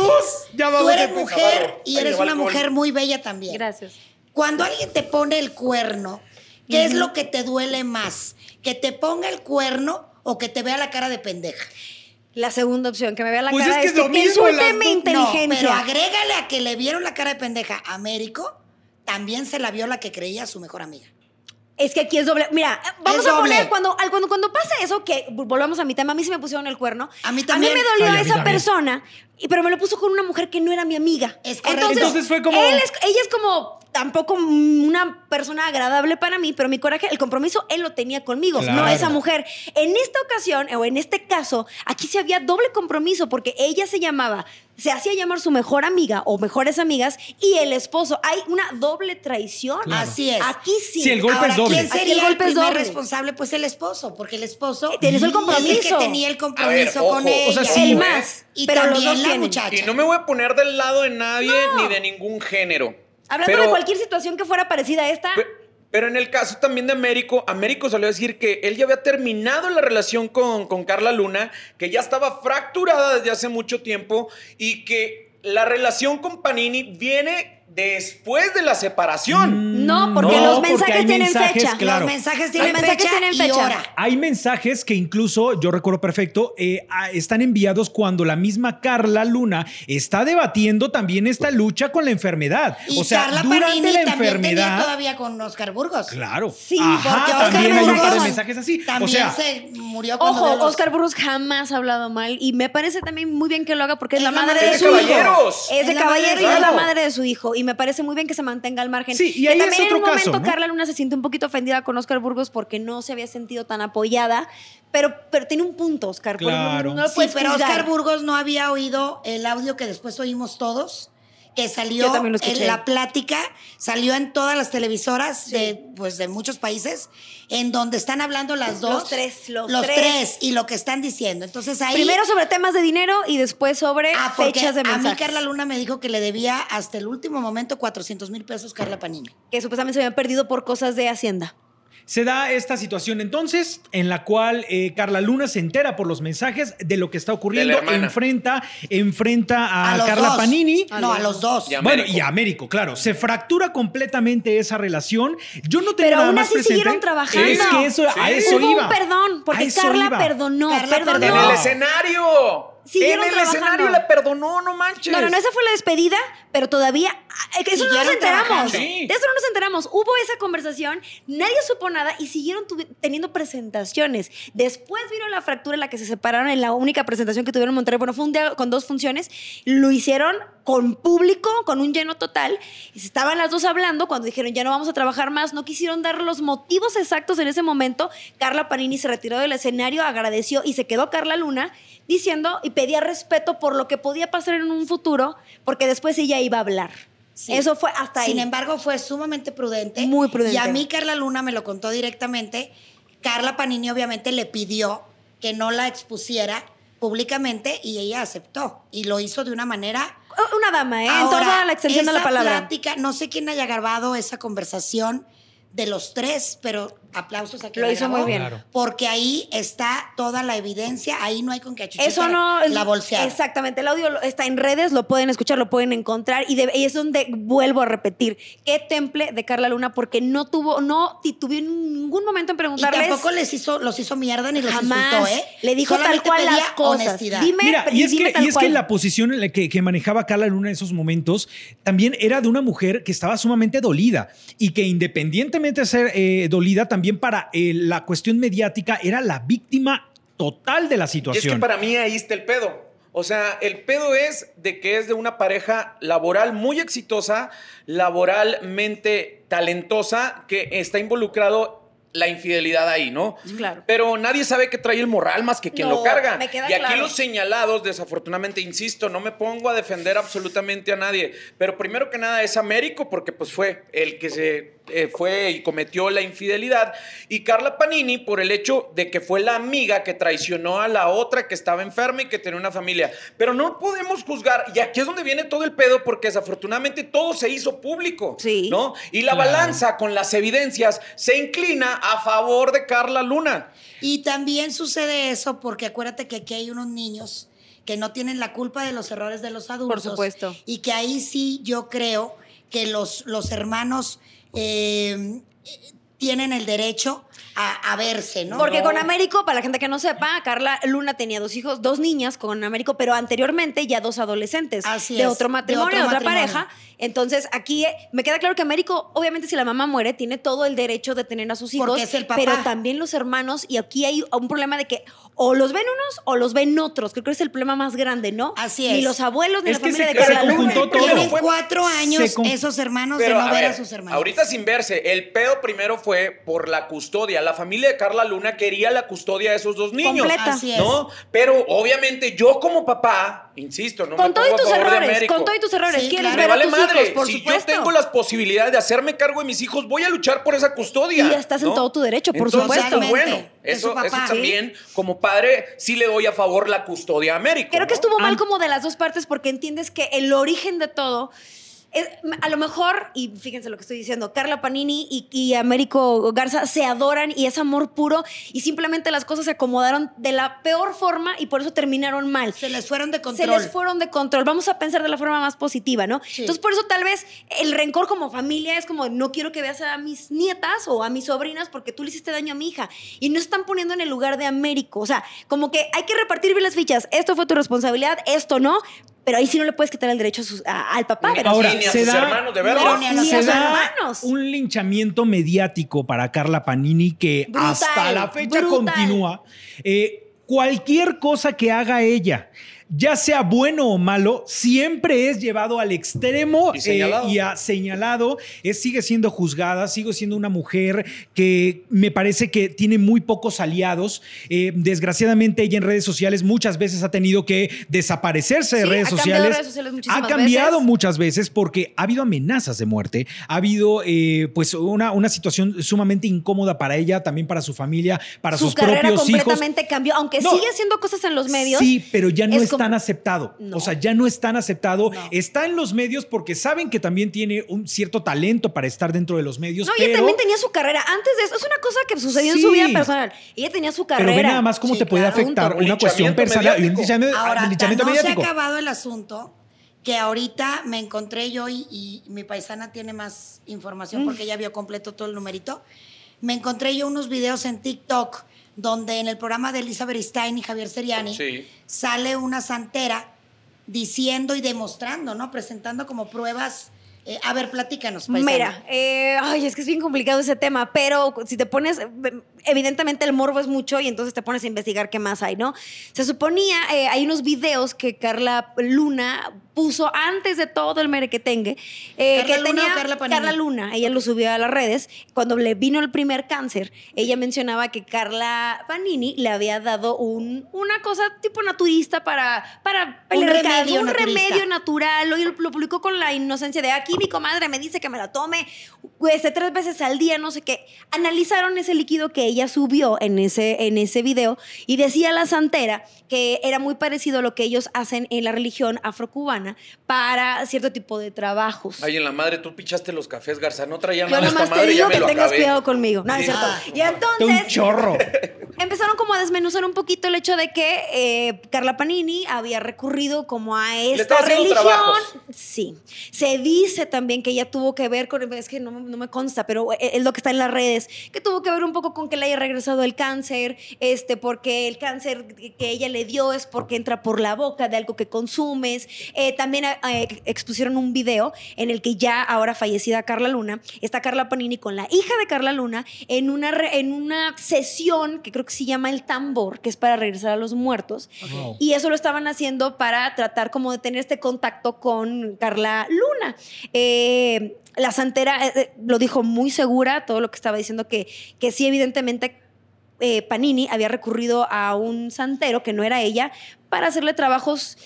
ya Tú vamos a eres mujer y Ahí eres una alcohol. mujer muy bella también. Gracias. Cuando alguien te pone el cuerno, ¿qué es lo que te duele más? ¿Que te ponga el cuerno o que te vea la cara de pendeja? La segunda opción, que me vea la Pues cara es que de es lo que mismo, las mi inteligencia. No, pero agrégale a que le vieron la cara de pendeja a Américo, también se la vio la que creía su mejor amiga. Es que aquí es doble. Mira, vamos Es a poner doble. cuando, cuando, cuando pasa eso, que volvamos a mi tema, a mí sí me pusieron el cuerno. A mí también. A mí me dolió Ay, a mí esa también. persona, y, pero me lo puso con una mujer que no era mi amiga. Es correcto. Entonces fue como- él es- ella es como tampoco una persona agradable para mí, pero mi coraje, el compromiso, él lo tenía conmigo, no esa mujer. En esta ocasión, o en este caso, aquí sí había doble compromiso, porque ella se llamaba, se hacía llamar su mejor amiga o mejores amigas, y el esposo. Hay una doble traición. Claro. Así es. Aquí sí. Sí, el golpe Ahora, es doble. ¿quién sería el el, golpe es primer doble. responsable? Pues el esposo, porque el esposo Tienes el es el compromiso. que tenía el compromiso ver, con ella. O sea, sí. El más. Y pero los también dos la tienen. muchacha. Y no me voy a poner del lado de nadie No. ni de ningún género. Hablando Pero- de cualquier situación que fuera parecida a esta, Pe- Pero en el caso también de Américo, Américo salió a decir que él ya había terminado la relación con, con Carla Luna, que ya estaba fracturada desde hace mucho tiempo y que la relación con Panini viene después de la separación. no, porque No, los mensajes tienen mensajes, fecha. claro. Los mensajes Los tienen mensajes fecha tienen y fecha. hora. Hay mensajes que incluso, yo recuerdo perfecto, eh, están enviados cuando la misma Carla Luna está debatiendo también esta lucha con la enfermedad. Y o sea, Carla durante Panini la también tenía enfermedad. todavía con Oscar Burgos. Claro. Sí, Ajá, Porque Oscar también hay un par de Burgos mensajes así. También o sea, se murió cuando Ojo, los- Oscar Burgos jamás ha hablado mal y me parece también muy bien que lo haga porque es, Es la la madre de su hijo. caballeros. Es de caballero y es la madre de su hijo. Y me parece muy bien que se mantenga al margen. Sí, y Que ahí es también en otro un momento caso, ¿no? Carla Luna se siente un poquito ofendida con Oscar Burgos porque no se había sentido tan apoyada. Pero, pero tiene un punto, Oscar. Claro. No, no lo Sí, puedes pero juzgar. Oscar Burgos no había oído el audio que después oímos todos, que salió en la plática, salió en todas las televisoras de, pues, de muchos países, en donde están hablando las dos. Los tres, los tres. tres. y lo que están diciendo. Entonces ahí. Primero sobre temas de dinero y después sobre Ah, fechas de a mensajes. mí Carla Luna me dijo que le debía hasta el último momento 400 mil pesos Carla Panini. Que supuestamente se habían perdido por cosas de Hacienda. Se da esta situación entonces en la cual eh, Carla Luna se entera por los mensajes de lo que está ocurriendo, De la hermana. enfrenta, enfrenta a, Carla dos. Panini. no, a los dos. Y a Bueno, y a Américo, claro. Se fractura completamente esa relación. Yo no tengo Pero nada aún más así presente. siguieron trabajando. Es que eso, a eso Hubo iba. un perdón, porque Carla iba. perdonó, Carla perdonó. En el escenario. Siguieron en el trabajando. escenario le perdonó, no manches. No, no, no, esa fue la despedida, pero todavía. ah, Eso no nos enteramos. Sí. De eso no nos enteramos. Hubo esa conversación, nadie supo nada y siguieron teniendo presentaciones. Después vino la fractura en la que se separaron en la única presentación que tuvieron en Monterrey. Bueno, fue un día con dos funciones. Lo hicieron con público, con un lleno total. Y estaban las dos hablando cuando dijeron ya no vamos a trabajar más. No quisieron dar los motivos exactos en ese momento. Carla Panini se retiró del escenario, agradeció y se quedó Carla Luna diciendo y pedía respeto por lo que podía pasar en un futuro, porque después ella iba a hablar. Sí. Eso fue hasta ahí. Sin embargo, fue sumamente prudente. Muy prudente. Y a mí Carla Luna me lo contó directamente. Carla Panini obviamente le pidió que no la expusiera públicamente y ella aceptó. Y lo hizo de una manera... Una dama, ¿eh? en Ahora, toda la extensión de la palabra. plática, no sé quién haya grabado esa conversación de los tres, pero aplausos a quien Lo hizo grabó, muy bien. Claro. Porque ahí está toda la evidencia, ahí no hay con qué achuchar Eso no la bolseada. Exactamente, el audio está en redes, lo pueden escuchar, lo pueden encontrar y, de- y es donde vuelvo a repetir, qué temple de Carla Luna porque no tuvo, no titubeó en ningún momento en Y preguntarles. tampoco les hizo, los hizo mierda ni los Jamás. insultó, ¿eh? Le dijo tal cual las cosas. honestidad. Dime, Mira, y es, dime que, tal y es que la posición en la que, que manejaba Carla Luna en esos momentos también era de una mujer que estaba sumamente dolida y que independientemente de ser eh, dolida, también para eh, la cuestión mediática era la víctima total de la Y es situación. que para mí ahí está el pedo. O sea, el pedo es de que es de una pareja laboral muy exitosa, laboralmente talentosa, que está involucrado la infidelidad ahí, ¿no? Claro. Pero nadie sabe que trae el moral más que quien No, lo carga. me queda y aquí claro. los señalados, desafortunadamente, insisto, no me pongo a defender absolutamente a nadie, pero primero que nada es Américo, porque pues fue el que se eh, fue y cometió la infidelidad, y Carla Panini por el hecho de que fue la amiga que traicionó a la otra que estaba enferma y que tenía una familia. Pero no podemos juzgar, y aquí es donde viene todo el pedo, porque desafortunadamente todo se hizo público, Sí. ¿no? Y la Claro. balanza con las evidencias se inclina a favor de Carla Luna. Y también sucede eso porque acuérdate que aquí hay unos niños que no tienen la culpa de los errores de los adultos. supuesto. Y que ahí sí yo creo que los, los hermanos eh, tienen el derecho a, a verse, ¿no? Porque No. con Américo, para la gente que no sepa, Carla Luna tenía dos hijos, dos niñas con Américo, pero anteriormente ya dos adolescentes Así de es, otro de matrimonio, otro de otra matrimonio. pareja. Entonces, aquí eh, me queda claro que Américo, obviamente, si la mamá muere, tiene todo el derecho de tener a sus hijos. Porque es el papá. Pero también los hermanos, y aquí hay un problema de que o los ven unos o los ven otros. Creo que es el problema más grande, ¿no? Así Ni es. los abuelos ni Es la que familia se- de se Carla Luna. conjuntó todo. Tienen cuatro años esos hermanos Pero, de no a ver, ver, a sus hermanos. Ahorita sin verse, el pedo primero fue por la custodia. La familia de Carla Luna quería la custodia de esos dos niños. Completa. Así es. ¿No? Pero obviamente yo como papá, insisto, no Con me todos pongo a tus favor de errores, Américo. con todos tus errores. Sí, Quieres claro. Me ver vale a tus madre. hijos, por si supuesto. yo tengo las posibilidades de hacerme cargo de mis hijos, voy a luchar por esa custodia. Y estás en todo tu derecho, por Entonces, supuesto. pues, bueno, eso, eso papá. también, como padre, sí le doy a favor la custodia a Américo. Creo que estuvo mal como de las dos partes porque entiendes que el origen de todo es, a lo mejor, y fíjense lo que estoy diciendo, Carla Panini y, y Américo Garza se adoran y es amor puro y simplemente las cosas se acomodaron de la peor forma y por eso terminaron mal. Se les fueron de Se control. les fueron de control. Vamos a pensar de la forma más positiva, ¿no? Sí. Entonces, por eso tal vez el rencor como familia es como, no quiero que veas a mis nietas o a mis sobrinas porque tú le hiciste daño a mi hija. Y no están poniendo en el lugar de Américo. O sea, como que hay que repartir bien las fichas. Esto fue tu responsabilidad, esto no. Pero ahí sí no le puedes quitar el derecho a sus- a- al papá. Ni- pero Ahora, sí. ni a se sus da- hermanos, de verdad. Pero ni a los se sus da hermanos. un linchamiento mediático para Carla Panini que Brutal, hasta la fecha brutal. continúa. Eh, cualquier cosa que haga ella, ya sea bueno o malo, siempre es llevado al extremo Y eh, señalado. y a señalado. Es, sigue siendo juzgada, sigue siendo una mujer que me parece que tiene muy pocos aliados. Eh, desgraciadamente, ella en redes sociales muchas veces ha tenido que desaparecerse de redes ha cambiado sociales. redes sociales ha cambiado veces. muchas veces porque ha habido amenazas de muerte, ha habido eh, pues una, una situación sumamente incómoda para ella, también para su familia, para su sus carrera propios hijos. completamente cambió, aunque No. sigue haciendo cosas en los medios. Sí, pero ya no es, como- tan aceptado. No. O sea, ya no es tan aceptado. No. Está en los medios porque saben que también tiene un cierto talento para estar dentro de los medios. No, pero, ella también tenía su carrera. Antes de eso, es una cosa que sucedió en su vida personal. Ella tenía su carrera. pero ve nada más cómo Sí, te puede claro. afectar una cuestión personal y un mediático. Ahora, no se ha mediático. acabado el asunto que ahorita me encontré yo y, y mi paisana tiene más información Mm. porque ella vio completo todo el numerito. Me encontré yo unos videos en TikTok donde en el programa de Elizabeth Stein y Javier Seriani Sí. sale una santera diciendo y demostrando, ¿no? Presentando como pruebas. Eh, a ver, platícanos, paisana. Mira, eh, ay, es que es bien complicado ese tema, pero si te pones, evidentemente el morbo es mucho y entonces te pones a investigar qué más hay, ¿no? Se suponía, eh, hay unos videos que Carla Luna puso antes de todo el merequetengue, eh, ¿Carla que Luna tenía o Carla Panini? Luna, ella lo subió a las redes, cuando le vino el primer cáncer, ella mencionaba que Carla Panini le había dado un, una cosa tipo naturista para, para Un el remedio un naturista. remedio natural, lo, lo publicó con la inocencia de aquí mi comadre me dice que me la tome este, tres veces al día, no sé qué. Analizaron ese líquido que ella subió en ese, en ese video y decía la santera que era muy parecido a lo que ellos hacen en la religión afrocubana para cierto tipo de trabajos. Ay, en la madre, tú pichaste los cafés, Garza. No traía Yo nada esta nomás te madre, digo que tengas acabé. cuidado conmigo. No, es cierto. Ah. Y un entonces chorro. Empezaron como a desmenuzar un poquito el hecho de que eh, Carla Panini había recurrido como a esta religión. trabajos. Sí. Se dice también que ella tuvo que ver con, es que no, me- no me consta, pero e, es lo que está en las redes, que tuvo que ver un poco con que le haya regresado el cáncer, este, porque el cáncer que ella le dio es porque entra por la boca de algo que consumes. Eh, también eh, expusieron un video en el que ya ahora fallecida Carla Luna, está Carla Panini con la hija de Carla Luna en una, en una sesión que creo que se llama El Tambor, que es para regresar a los muertos. Wow. Y eso lo estaban haciendo para tratar como de tener este contacto con Carla Luna. Eh, la santera eh, eh, lo dijo muy segura, todo lo que estaba diciendo, que, que sí, evidentemente, eh, Panini había recurrido a un santero, que no era ella, para hacerle trabajos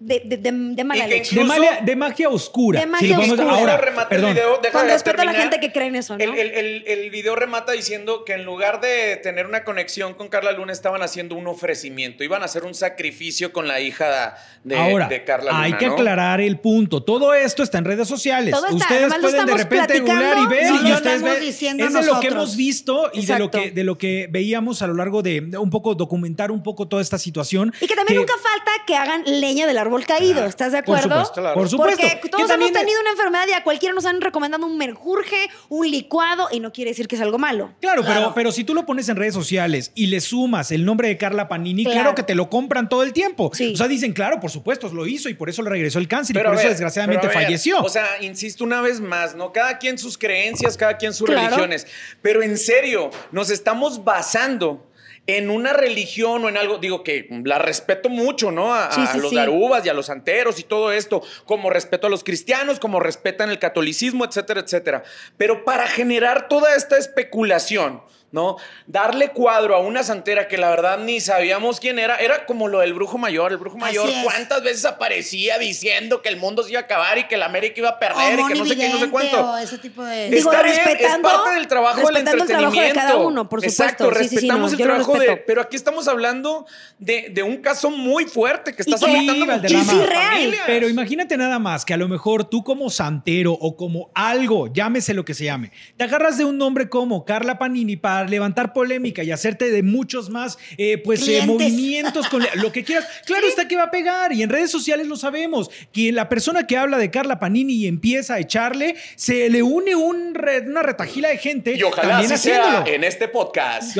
de, de, de- de mala leche. De, magia, de magia oscura. De magia Si oscura. Ahora, remata el perdón. video, deja Con de respeto a la gente que cree en eso, ¿no? El, el- el- el video remata diciendo que en lugar de tener una conexión con Carla Luna, estaban haciendo un ofrecimiento. Iban a hacer un sacrificio con la hija de, Ahora, de Carla Luna. hay que ¿no? aclarar el punto. Todo esto está en redes sociales. Todo está, ustedes pueden de repente googlear y ver no y ustedes ven. diciendo Es de lo que nosotros. hemos visto y de lo, que, de lo que veíamos a lo largo de de un poco documentar un poco toda esta situación. Y que también nunca falta que hagan leña del árbol árbol caído, ¿estás de Por acuerdo? supuesto, Claro. por supuesto. Porque Que todos también- hemos tenido una enfermedad y a cualquiera nos han recomendado un merjurje, un licuado, y no quiere decir que es algo malo. Claro, Pero, Claro. pero si tú lo pones en redes sociales y le sumas el nombre de Carla Panini, claro, Claro. que te lo compran todo el tiempo. Sí. O sea, dicen, claro, por supuesto, lo hizo y por eso le regresó el cáncer y por eso ver, desgraciadamente ver, falleció. O sea, insisto una vez más, ¿no? Cada quien sus creencias, cada quien sus Claro. religiones. Pero en serio, nos estamos basando en una religión o en algo, digo que la respeto mucho, ¿no? A, Sí, a sí, los sí. garubas y a los santeros y todo esto, como respeto a los cristianos, como respetan el catolicismo, etcétera, etcétera. Pero para generar toda esta especulación, ¿no? Darle cuadro a una santera que la verdad ni sabíamos quién era, era como lo del brujo mayor. El brujo mayor. ¿cuántas veces aparecía diciendo que el mundo se iba a acabar y que la América iba a O perder y que no sé qué, no sé cuánto? ese tipo de... Digo, Está bien, respetando- es parte del trabajo del respetando el trabajo de entretenimiento. cada uno, por supuesto. Exacto, Sí, sí, sí, respetamos no, el trabajo de. Pero aquí estamos hablando de, de un caso muy fuerte que Y está afectando familias. Pero imagínate nada más que a lo mejor tú como santero o como algo, llámese lo que se llame, te agarras de un nombre como Carla Panini para levantar polémica y hacerte de muchos más eh, pues eh, movimientos con lo que quieras. Claro está que va a pegar y en redes sociales lo sabemos. Que la persona que habla de Carla Panini y empieza a echarle, se le une un re- una retajila de gente Y ojalá así sea en este podcast.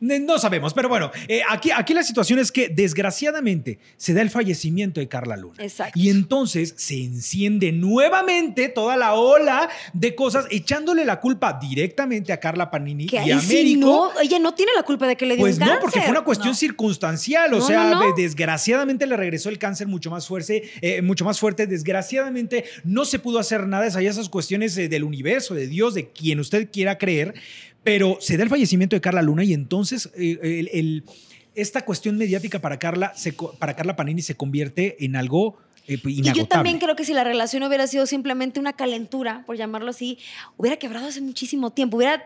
No sabemos, pero bueno, eh, aquí, aquí la situación es que desgraciadamente se da el fallecimiento de Carla Luna. Exacto. Y entonces se enciende nuevamente toda la ola de cosas echándole la culpa directamente a Carla Panini y a no, ella no tiene la culpa de que le dio Pues un no, cáncer. porque fue una cuestión No. circunstancial. O No, sea, no, no. de- desgraciadamente le regresó el cáncer mucho más fuerte, eh, mucho más fuerte. Desgraciadamente no se pudo hacer nada. Es esas cuestiones eh, del universo, de Dios, de quien usted quiera creer. Pero se da el fallecimiento de Carla Luna y entonces eh, el- esta cuestión mediática para Carla, se para Carla Panini se convierte en algo eh, Y inagotable. yo también creo que si la relación hubiera sido simplemente una calentura, por llamarlo así, hubiera quebrado hace muchísimo tiempo. Hubiera,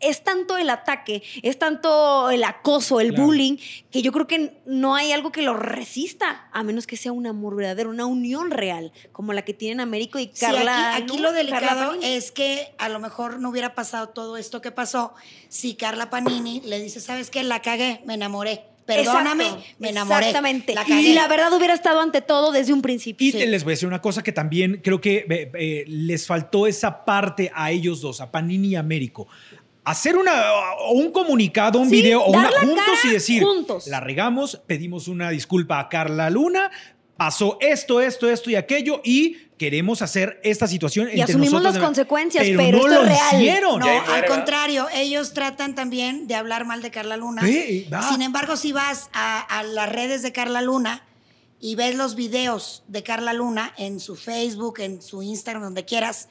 es tanto el ataque, es tanto el acoso, el Claro. bullying, que yo creo que no hay algo que lo resista, a menos que sea un amor verdadero, una unión real, como la que tienen Américo y Sí, Carla. aquí, aquí Luna, lo delicado es que a lo mejor no hubiera pasado todo esto que pasó si Carla Panini le dice, ¿sabes qué? La cagué, me enamoré. Perdóname, Exacto, me enamoré. Exactamente. La y la verdad hubiera estado ante todo desde un principio. Y Sí. les voy a decir una cosa que también creo que eh, eh, les faltó esa parte a ellos dos, a Panini y a Américo. Hacer una, o un comunicado, un Sí, video o una juntos y decir, juntos. la regamos, pedimos una disculpa a Carla Luna, pasó esto, esto, esto y aquello y queremos hacer esta situación Y entre asumimos nosotros las consecuencias, pero, pero no esto lo es real. hicieron. No, Ya al contrario, ellos tratan también de hablar mal de Carla Luna. Sí. Sin embargo, si vas a, a las redes de Carla Luna y ves los videos de Carla Luna en su Facebook, en su Instagram, donde quieras,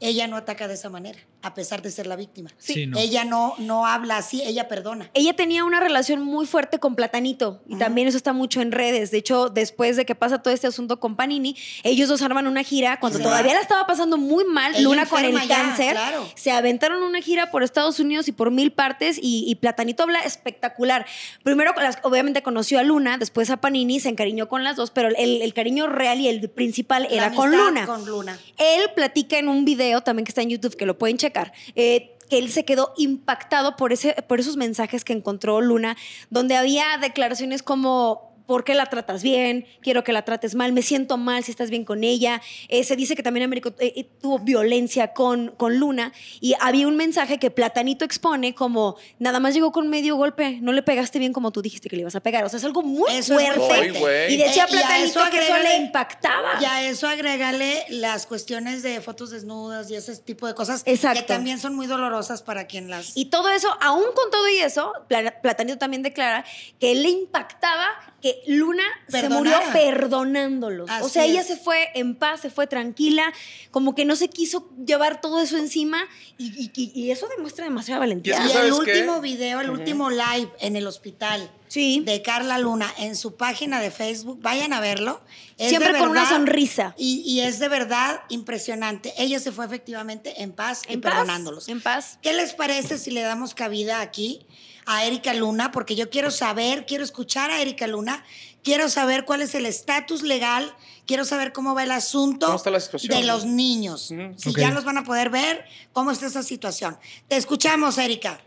ella no ataca de esa manera, a pesar de ser la víctima. Sí, no. Ella no, no habla así, ella perdona. Ella tenía una relación muy fuerte con Platanito y también eso está mucho en redes. De hecho, después de que pasa todo este asunto con Panini, ellos dos arman una gira cuando Sí. todavía la estaba pasando muy mal, Ella Luna con el ya, cáncer. claro. Se aventaron una gira por Estados Unidos y por mil partes y, y Platanito habla espectacular. Primero, las- obviamente conoció a Luna, después a Panini, se encariñó con las dos, pero el, el cariño real y el principal La era con Luna. Con Luna. Él platica en un video también que está en YouTube, que lo pueden checar, eh, que él se quedó impactado por, ese, por esos mensajes que encontró Luna, donde había declaraciones como... ¿Por qué la tratas bien? Quiero que la trates mal. Me siento mal si estás bien con ella. Eh, se dice que también Américo eh, eh, tuvo violencia con, con Luna. Y había un mensaje que Platanito expone como, nada más llegó con medio golpe, no le pegaste bien como tú dijiste que le ibas a pegar. O sea, es algo muy Eso muy fuerte. Güey. y decía Eh, y Platanito eso que eso le impactaba. Y a eso agrégale las cuestiones de fotos desnudas y ese tipo de cosas Exacto. que también son muy dolorosas para quien las... Y todo eso, aún con todo y eso, Pla- Platanito también declara que le impactaba que Luna se murió perdonándolos. o sea, ella se fue en paz, se fue tranquila, como que no se quiso llevar todo eso encima y, y- y- y eso demuestra demasiada valentía. Y es Y que, el último video, el último live en el hospital Sí. de Carla Luna en su página de Facebook, vayan a verlo. Es Siempre con una sonrisa. Y, y es de verdad impresionante. Ella se fue efectivamente en paz y En paz, perdonándolos. en paz. ¿Qué les parece si le damos cabida aquí a Erika Luna? Porque yo quiero saber, quiero escuchar a Erika Luna, quiero saber cuál es el estatus legal, quiero saber cómo va el asunto de los niños. Si ya los van a poder ver, cómo está esa situación. Te escuchamos, Erika.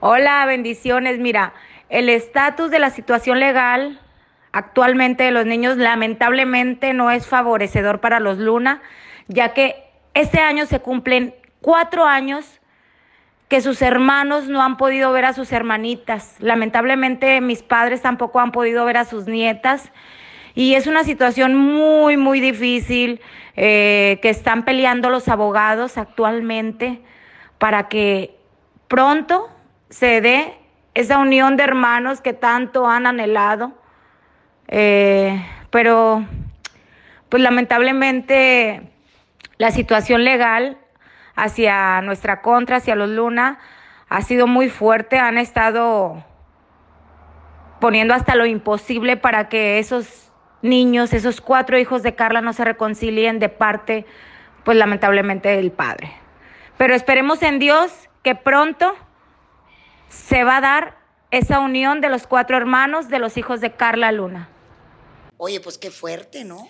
Hola, bendiciones. Mira, el estatus de la situación legal actualmente de los niños lamentablemente no es favorecedor para los Luna, ya que este año se cumplen cuatro años que sus hermanos no han podido ver a sus hermanitas. Lamentablemente mis padres tampoco han podido ver a sus nietas. Y es una situación muy, muy difícil eh, que están peleando los abogados actualmente para que pronto se dé esa unión de hermanos que tanto han anhelado. Eh, pero, pues lamentablemente, la situación legal hacia nuestra contra, hacia los Luna, ha sido muy fuerte. Han estado poniendo hasta lo imposible para que esos niños, esos cuatro hijos de Carla no se reconcilien de parte, pues lamentablemente, del padre. Pero esperemos en Dios que pronto se va a dar esa unión de los cuatro hermanos de los hijos de Carla Luna. Oye, pues qué fuerte, ¿no?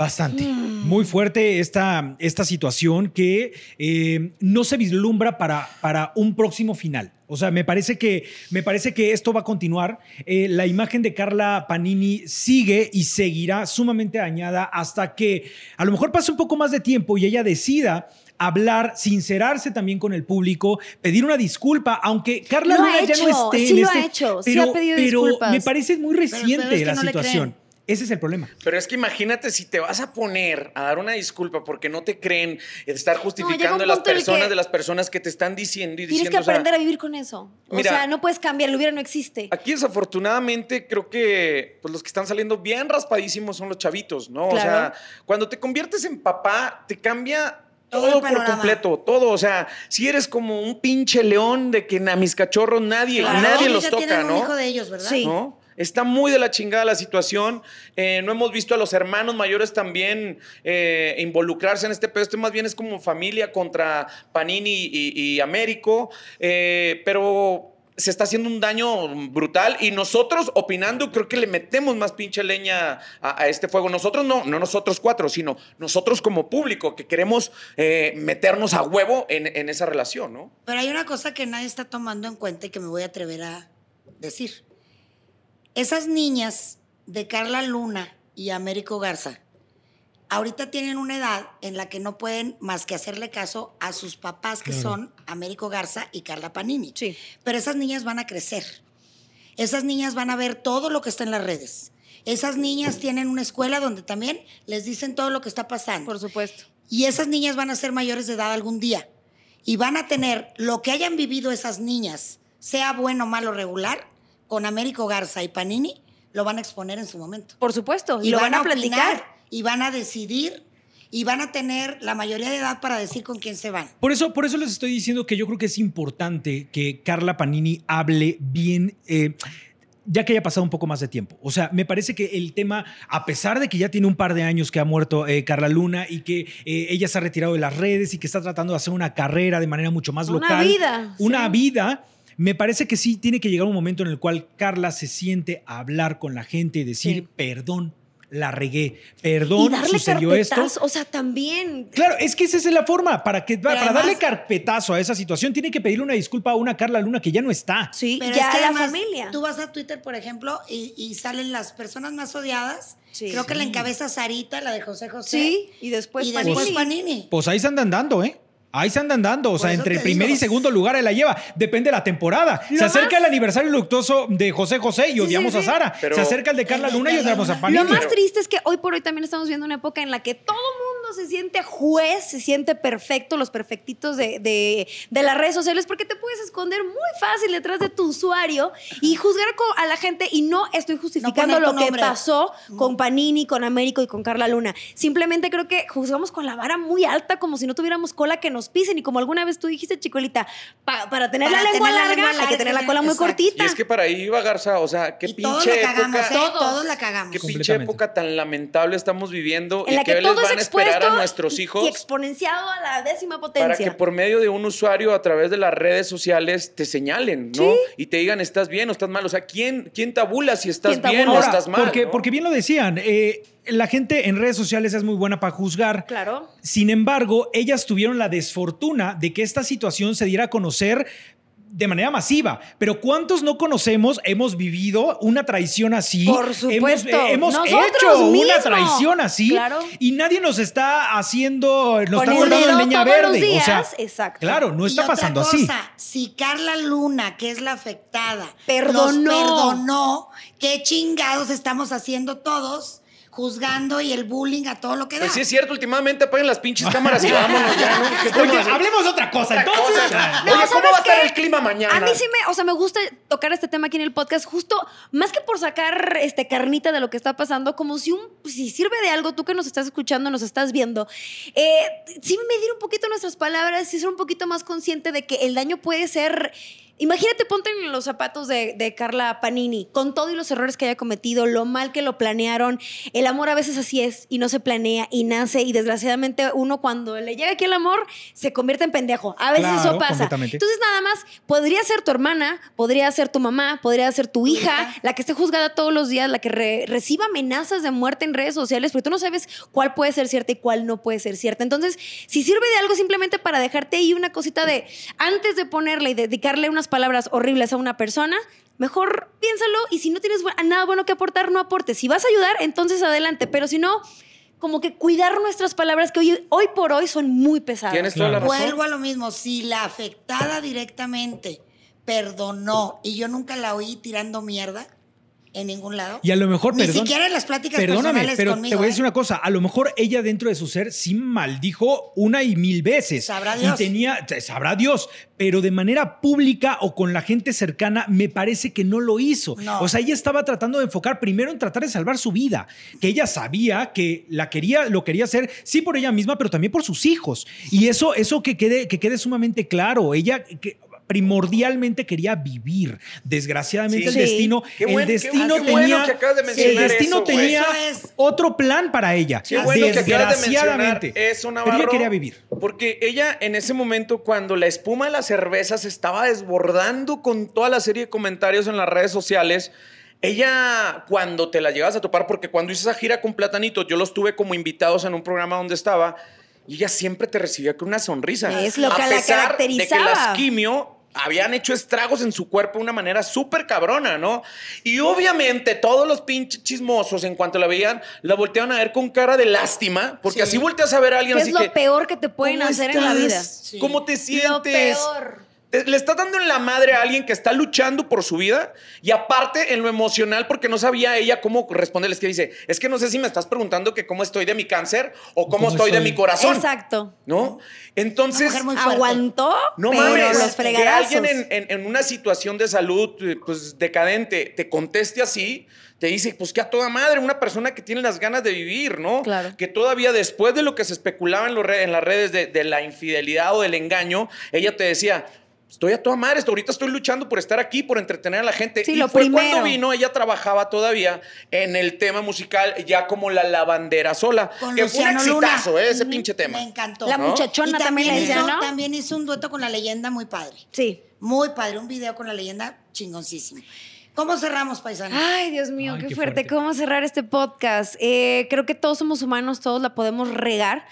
Bastante. Muy fuerte esta, esta situación que eh, no se vislumbra para, para un próximo final. O sea, me parece que, me parece que esto va a continuar. Eh, la imagen de Carla Panini sigue y seguirá sumamente dañada hasta que a lo mejor pase un poco más de tiempo y ella decida hablar, sincerarse también con el público, pedir una disculpa, aunque Carla ha Luna ya no hecho, esté sí en lo ha este- hecho, sí pero, ha pedido pero disculpas. me parece muy reciente pero es que la no le situación. creen. Ese es el problema. Pero es que imagínate si te vas a poner a dar una disculpa porque no te creen, estar justificando a las personas que de las personas que te están diciendo y Tienes diciendo. que o sea, aprender a vivir con eso. O sea, no puedes cambiar, lo hubiera no existe. Aquí desafortunadamente creo que pues, los que están saliendo bien raspadísimos son los chavitos, ¿no? O sea, cuando te conviertes en papá, te cambia Todo por completo, todo. O sea, si eres como un pinche león de que a mis cachorros nadie, Claro, nadie los ya toca, tienen ¿no? un hijo de ellos, ¿verdad? Sí. ¿no? Está muy de la chingada la situación. Eh, no hemos visto a los hermanos mayores también eh, involucrarse en este pedo. Este más bien es como familia contra Panini y, y Américo. Eh, pero se está haciendo un daño brutal y nosotros opinando creo que le metemos más pinche leña a, este fuego. Nosotros no, no nosotros cuatro, sino nosotros como público que queremos meternos a huevo en, en esa relación, ¿no? Pero hay una cosa que nadie está tomando en cuenta y que me voy a atrever a decir. Esas niñas de Carla Luna y Américo Garza, ahorita tienen una edad en la que no pueden más que hacerle caso a sus papás, que son Américo Garza y Carla Panini. Sí. Pero esas niñas van a crecer. Esas niñas van a ver todo lo que está en las redes. Esas niñas tienen una escuela donde también les dicen todo lo que está pasando. Por supuesto. Y esas niñas van a ser mayores de edad algún día. Y van a tener lo que hayan vivido esas niñas, sea bueno, malo, regular, con Américo Garza y Panini, lo van a exponer en su momento. Por supuesto. Y, lo van, a platicar. opinar, y van a decidir y van a tener la mayoría de edad para decir con quién se van. Por eso, por eso les estoy diciendo que yo creo que es importante que Carla Panini hable bien. eh, ya que haya pasado un poco más de tiempo. O sea, me parece que el tema, a pesar de que ya tiene un par de años que ha muerto eh, Carla Luna y que eh, ella se ha retirado de las redes y que está tratando de hacer una carrera de manera mucho más Una local. vida, Una sí. vida. Me parece que sí tiene que llegar un momento en el cual Carla se siente a hablar con la gente y decir, Sí. perdón, la regué, Y perdón, darle sucedió esto. O sea, también. Claro, es que esa es la forma. Para, que, para además- darle carpetazo a esa situación, tiene que pedirle una disculpa a una Carla Luna que ya no está. Sí, Pero ya es que la además, familia. Tú vas a Twitter, por ejemplo, y, y salen las personas más odiadas. Sí. Creo que la encabeza Sarita, la de José José. Sí, y después y Panini. después Panini. Pues ahí se andan dando, ¿eh? Ahí se andan dando. O sea, entre el primer digo. y segundo lugar él la lleva. Depende de la temporada. Lo se acerca más- el aniversario luctuoso de José José y Sí, odiamos sí, a. Sara. Pero- se acerca el de Carla Luna y odiamos a. Panini. Lo más triste es que hoy por hoy también estamos viendo una época en la que todo mundo se siente juez, se siente perfecto, los perfectitos de, de- de las redes sociales, porque te puedes esconder muy fácil detrás de tu usuario y juzgar a la gente. Y no estoy justificando lo que pasó con Panini, con Américo y con Carla Luna. Simplemente creo que juzgamos con la vara muy alta, como si no tuviéramos cola que nos pisen. Y como alguna vez tú dijiste, Chicolita, pa- para tener Para la lengua tener la larga lengua hay que tener la cola muy exacto. cortita. Y es que para ahí iba Garza, o sea, qué Y todos pinche la cagamos, época. ¿eh? Todos la cagamos. Qué pinche época tan lamentable estamos viviendo en y la que todo es van esperar a nuestros hijos y exponenciado a la décima para potencia. que por medio de un usuario a través de las redes sociales te señalen, ¿no? Sí. Y te digan estás bien o estás mal. O sea, ¿quién, quién tabula si estás ¿Quién bien o estás mal? porque, no? porque bien lo decían, eh, la gente en redes sociales es muy buena para juzgar. Claro. Sin embargo, ellas tuvieron la desfortuna de que esta situación se diera a conocer de manera masiva, pero ¿cuántos no conocemos, hemos vivido una traición así? Por Hemos, supuesto. eh, hemos hecho una traición así Claro. y nadie nos está haciendo, nos Con está dedo en leña verde. o sea, exacto. claro, no Y está otra pasando así. cosa, Si Carla Luna, que es la afectada, Perdonó. los perdonó, ¿qué chingados estamos haciendo todos? Juzgando y el bullying a todo lo que da. Pues sí es cierto, últimamente apaguen las pinches cámaras y vámonos ya, ¿no? ¿Qué estamos Oye, hablemos de otra cosa. Otra Entonces, cosa. No, Oye, ¿cómo ¿sabes va a estar el clima mañana? A mí sí me, o sea, me gusta tocar este tema aquí en el podcast, justo más que por sacar este carnita de lo que está pasando, como si un, si sirve de algo, tú que nos estás escuchando, nos estás viendo, eh, sí medir un poquito nuestras palabras, y ser un poquito más consciente de que el daño puede ser. Imagínate, ponte en los zapatos de, de Carla Panini, con todo y los errores que haya cometido, lo mal que lo planearon. El amor a veces así es y no se planea y nace y desgraciadamente uno cuando le llega aquí el amor se convierte en pendejo. A veces Claro, eso pasa. Entonces nada más, podría ser tu hermana, podría ser tu mamá, podría ser tu hija, hija. la que esté juzgada todos los días, la que re- reciba amenazas de muerte en redes sociales, porque tú no sabes cuál puede ser cierta y cuál no puede ser cierta. Entonces, si sirve de algo simplemente para dejarte ahí una cosita de, antes de ponerle y dedicarle unas palabras horribles a una persona, mejor piénsalo y si no tienes nada bueno que aportar, no aportes. Si vas a ayudar, entonces adelante, pero si no... Como que cuidar nuestras palabras que hoy, hoy por hoy son muy pesadas. Tienes toda la Claro. razón. Vuelvo a lo mismo. Si la afectada directamente perdonó y yo nunca la oí tirando mierda en ningún lado. Y a lo mejor, Ni perdón- siquiera en las pláticas Perdóname, personales pero conmigo. te voy a ¿eh? decir una cosa. A lo mejor ella dentro de su ser sí maldijo una y mil veces. Sabrá Y Dios. tenía, sabrá Dios, pero de manera pública o con la gente cercana, me parece que no lo hizo. No. O sea, ella estaba tratando de enfocar primero en tratar de salvar su vida, que ella sabía que la quería, lo quería hacer, sí por ella misma, pero también por sus hijos. Y eso, eso que quede, que quede sumamente claro. Ella que primordialmente quería vivir. Desgraciadamente el Sí. destino, Qué el buen- qué- destino qué bueno tenía, que acabas de el destino eso, tenía Eso es. otro plan para ella. Qué bueno que acabas de Desgraciadamente. mencionar eso, Pero Navarro. ella quería vivir. Porque ella en ese momento, cuando la espuma de la cerveza se estaba desbordando con toda la serie de comentarios en las redes sociales, ella cuando te la llegas a topar, porque cuando hice esa gira con Platanitos, yo los tuve como invitados en un programa donde estaba, y ella siempre te recibía con una sonrisa. Es lo a que la pesar de que caracterizaba. las quimio habían hecho estragos en su cuerpo de una manera súper cabrona, ¿no? Y obviamente todos los pinches chismosos, en cuanto la veían, la volteaban a ver con cara de lástima, porque Sí. así volteas a ver a alguien ¿Qué así es lo que... peor que te pueden ¿Cómo hacer en la vida? Sí. ¿Cómo te sientes? Lo peor. Te- le estás dando en la madre a alguien que está luchando por su vida y aparte en lo emocional porque no sabía ella cómo responderles que dice, es que no sé si me estás preguntando que cómo estoy de mi cáncer o cómo, ¿Cómo estoy, de mi corazón. Exacto. ¿No? Entonces. Aguantó, no pero mames, los que alguien en, en- en una situación de salud eh, pues decadente te conteste así, te dice, pues que a toda madre, una persona que tiene las ganas de vivir, ¿no? Claro. Que todavía después de lo que se especulaba en, los re- en las redes de, de la infidelidad o del engaño, ella te decía, estoy a toda madre, ahorita estoy luchando por estar aquí, por entretener a la gente. Sí, y lo fue primero. cuando vino, ella trabajaba todavía en el tema musical ya como la lavandera sola, Con que fue un Luciano Luna. exitazo, ¿eh? ese pinche tema. Me encantó. La ¿no? muchachona Y también le hizo, también hizo un dueto con la leyenda muy padre. Sí. Muy padre. Un video con la leyenda chingoncísimo. ¿Cómo cerramos, paisano? Ay, Dios mío, Ay, qué, qué fuerte. fuerte. ¿Cómo cerrar este podcast? Eh, creo que todos somos humanos, todos la podemos regar.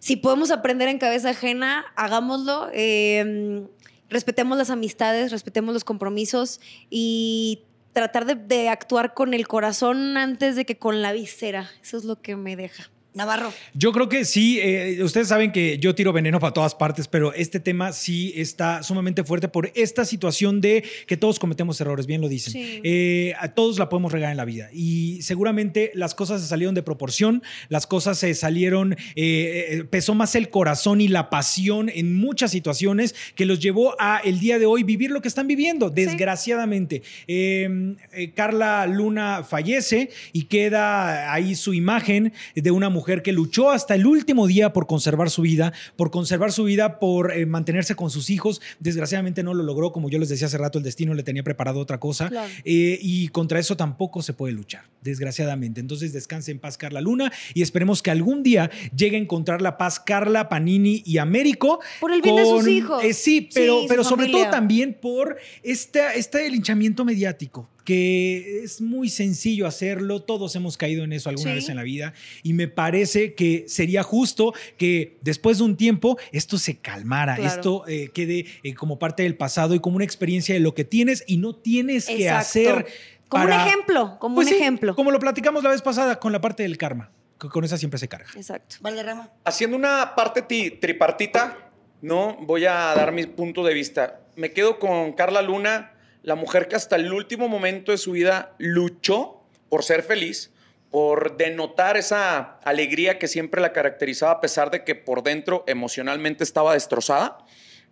Si podemos aprender en cabeza ajena, hagámoslo. Eh, respetemos las amistades, respetemos los compromisos y tratar de, actuar con el corazón antes de que con la visera. Eso es lo que me deja. Navarro. Yo creo que sí, eh, ustedes saben que yo tiro veneno para todas partes, pero este tema sí está sumamente fuerte por esta situación de que todos cometemos errores, bien lo dicen. Sí. Eh, a todos la podemos regar en la vida y seguramente las cosas se salieron de proporción, las cosas se salieron, eh, pesó más el corazón y la pasión en muchas situaciones que los llevó a el día de hoy vivir lo que están viviendo, desgraciadamente. Eh, Carla Luna fallece y queda ahí su imagen de una mujer que luchó hasta el último día por conservar su vida, por conservar su vida, por eh, mantenerse con sus hijos. Desgraciadamente no lo logró, como yo les decía hace rato, el destino le tenía preparado otra cosa. Claro. Eh, y contra eso tampoco se puede luchar, desgraciadamente. Entonces descanse en paz Carla Luna y esperemos que algún día llegue a encontrar la paz Carla, Panini y Américo. Por el bien de sus hijos. eh, sí, pero, Sí, pero sobre familia. todo también por este, este linchamiento mediático que es muy sencillo hacerlo, todos hemos caído en eso alguna Sí. vez en la vida y me parece que sería justo que después de un tiempo esto se calmara, Claro. esto eh, quede eh, como parte del pasado y como una experiencia de lo que tienes y no tienes que hacer. Como para- un ejemplo, como Pues un sí, ejemplo. Como lo platicamos la vez pasada con la parte del karma, que con esa siempre se carga. Exacto. Valderrama. Haciendo una parte ti- tripartita, ¿no? Voy a dar mi punto de vista. Me quedo con Carla Luna, la mujer que hasta el último momento de su vida luchó por ser feliz, por denotar esa alegría que siempre la caracterizaba, a pesar de que por dentro emocionalmente estaba destrozada,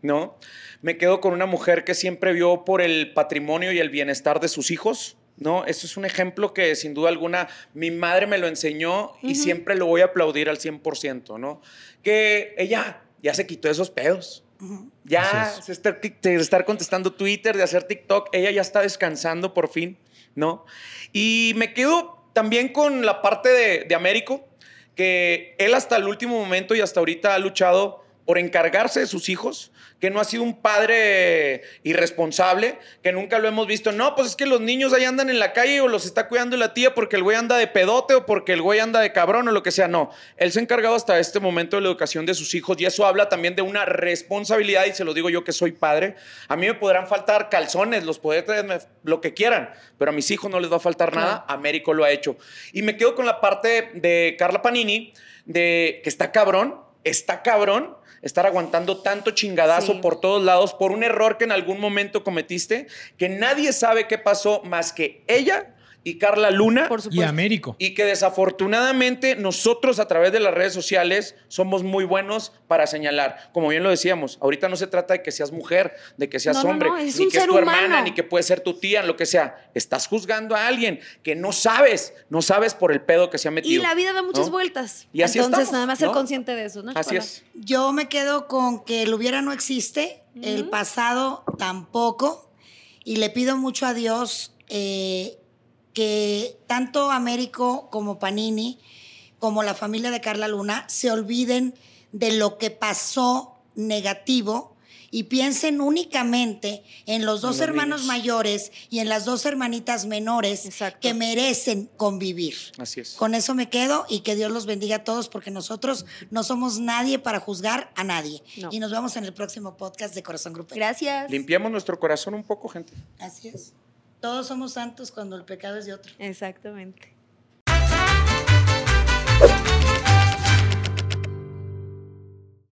¿no? Me quedo con una mujer que siempre vio por el patrimonio y el bienestar de sus hijos, ¿no? Eso es un ejemplo que sin duda alguna mi madre me lo enseñó y siempre lo voy a aplaudir al 100%, ¿no? Que ella ya se quitó esos pedos. Ya es. de estar contestando Twitter, de hacer TikTok, ella ya está descansando por fin, ¿no? Y me quedo también con la parte de, de Américo, que él hasta el último momento y hasta ahorita ha luchado por encargarse de sus hijos, que no ha sido un padre irresponsable, que nunca lo hemos visto. No, pues es que los niños ahí andan en la calle o los está cuidando la tía porque el güey anda de pedote o porque el güey anda de cabrón o lo que sea. No, él se ha encargado hasta este momento de la educación de sus hijos y eso habla también de una responsabilidad y se lo digo yo que soy padre. A mí me podrán faltar calzones, los podré traerme lo que quieran, pero a mis hijos no les va a faltar nada. Américo lo ha hecho. Y me quedo con la parte de Carla Panini, de que está cabrón, está cabrón estar aguantando tanto chingadazo Sí. por todos lados por un error que en algún momento cometiste, que nadie sabe qué pasó más que ella y Carla Luna. Por Y. Américo. Y que desafortunadamente nosotros a través de las redes sociales somos muy buenos para señalar. Como bien lo decíamos, ahorita no se trata de que seas mujer, de que seas No, hombre, no, es ni que es tu hermana, ni que puede ser tu tía, lo que sea. Estás juzgando a alguien que no sabes, no sabes por el pedo que se ha Y metido. la vida da muchas ¿no? vueltas. Y así Entonces, estamos, nada más ser consciente de eso, ¿no? Así Hola. es. Yo me quedo con que el hubiera no existe, el pasado tampoco, y le pido mucho a Dios eh, que tanto Américo como Panini, como la familia de Carla Luna, se olviden de lo que pasó negativo y piensen únicamente en los dos los hermanos niños. mayores y en las dos hermanitas menores Exacto. que merecen convivir. Así es. Con eso me quedo y que Dios los bendiga a todos porque nosotros no somos nadie para juzgar a nadie. No. Y nos vemos en el próximo podcast de Corazón Grupero. Gracias. Limpiamos nuestro corazón un poco, gente. Así es. Todos somos santos cuando el pecado es de otro. Exactamente.